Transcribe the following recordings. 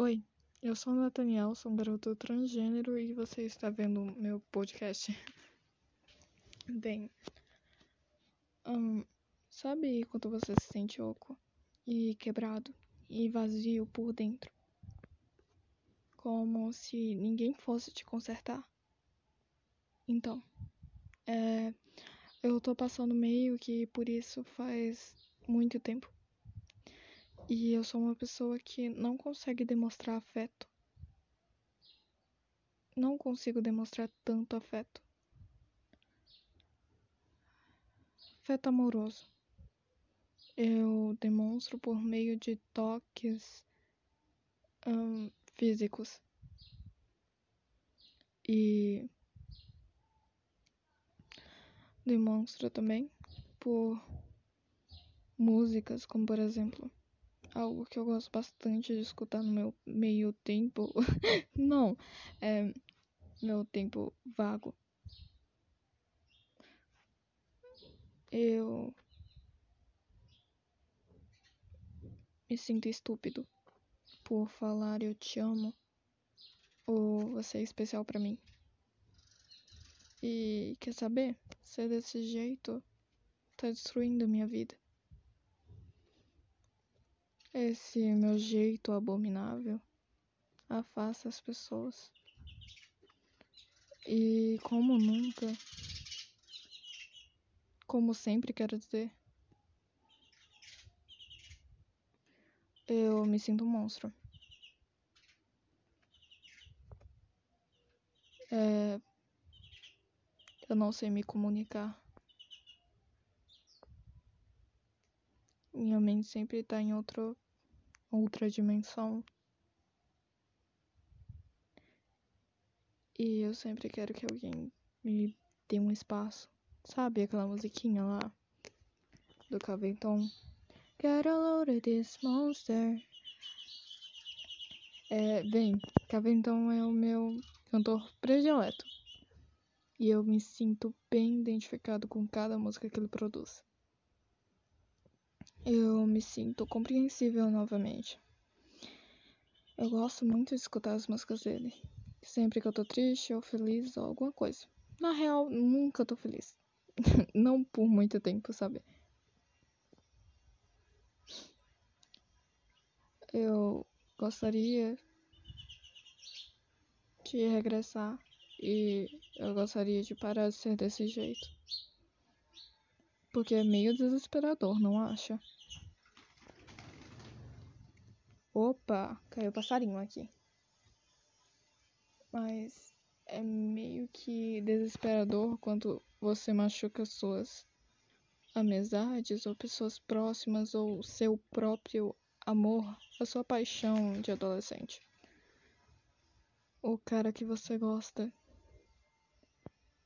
Oi, eu sou Nathaniel, sou um garoto transgênero e você está vendo meu podcast. Bem, hum, sabe quando você se sente oco e quebrado e vazio por dentro? Como se ninguém fosse te consertar? Então, é, eu tô passando meio que por isso faz muito tempo. E eu sou uma pessoa que não consegue demonstrar afeto. Não consigo demonstrar tanto afeto. Afeto amoroso. Eu demonstro por meio de toques hum, físicos. E demonstro também por músicas, como por exemplo algo que eu gosto bastante de escutar no meu meio tempo. Não, é meu tempo vago. Eu me sinto estúpido por falar eu te amo ou você é especial para mim. E quer saber? Ser desse jeito tá destruindo minha vida. Esse meu jeito abominável afasta as pessoas. E como nunca, como sempre quero dizer, eu me sinto um monstro. É, eu não sei me comunicar. Minha mente sempre tá em outro outra dimensão. E eu sempre quero que alguém me dê um espaço. Sabe aquela musiquinha lá do Caventon? Get a load of this monster. É, bem, Caventon é o meu cantor predileto. E eu me sinto bem identificado com cada música que ele produz eu me sinto compreensível novamente. Eu gosto muito de escutar as músicas dele. Sempre que eu tô triste ou feliz ou alguma coisa. Na real, nunca tô feliz. Não por muito tempo, sabe? Eu gostaria de regressar e eu gostaria de parar de ser desse jeito. Porque é meio desesperador, não acha? Opa, caiu passarinho aqui. Mas é meio que desesperador quando você machuca suas amizades ou pessoas próximas ou seu próprio amor, a sua paixão de adolescente. O cara que você gosta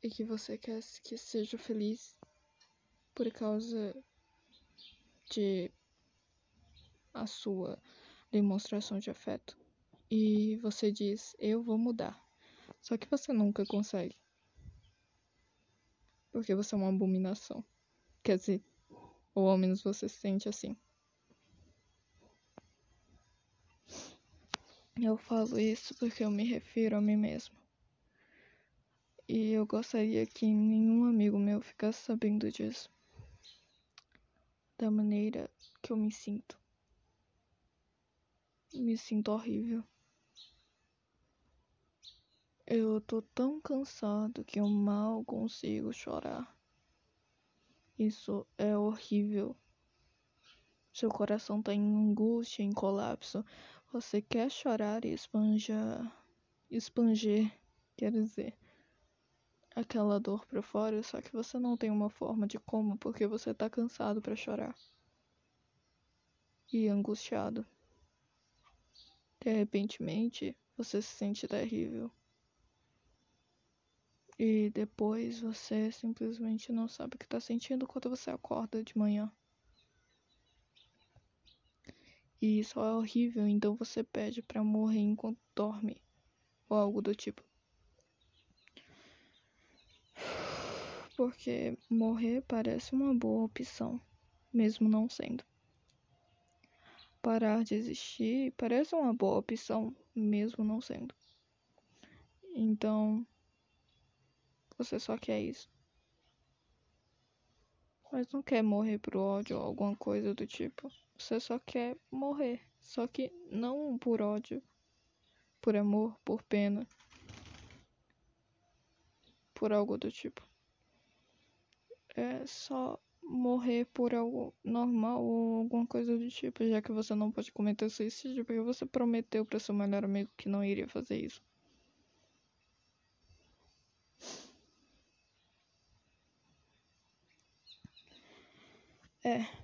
e que você quer que seja feliz por causa de a sua demonstração de afeto. E você diz: Eu vou mudar. Só que você nunca consegue. Porque você é uma abominação. Quer dizer, ou ao menos você se sente assim. Eu falo isso porque eu me refiro a mim mesmo. E eu gostaria que nenhum amigo meu ficasse sabendo disso. Da maneira que eu me sinto. Me sinto horrível. Eu tô tão cansado que eu mal consigo chorar. Isso é horrível. Seu coração tá em angústia, em colapso. Você quer chorar e espanjar. Espanger, quer dizer. Aquela dor pra fora, só que você não tem uma forma de como porque você tá cansado para chorar. E angustiado. De repente, você se sente terrível. E depois você simplesmente não sabe o que está sentindo quando você acorda de manhã. E isso é horrível, então você pede para morrer enquanto dorme, ou algo do tipo. Porque morrer parece uma boa opção, mesmo não sendo. Parar de existir parece uma boa opção, mesmo não sendo. Então, você só quer isso. Mas não quer morrer por ódio ou alguma coisa do tipo. Você só quer morrer. Só que não por ódio, por amor, por pena, por algo do tipo. É só morrer por algo normal ou alguma coisa do tipo, já que você não pode cometer suicídio porque você prometeu para seu melhor amigo que não iria fazer isso. É.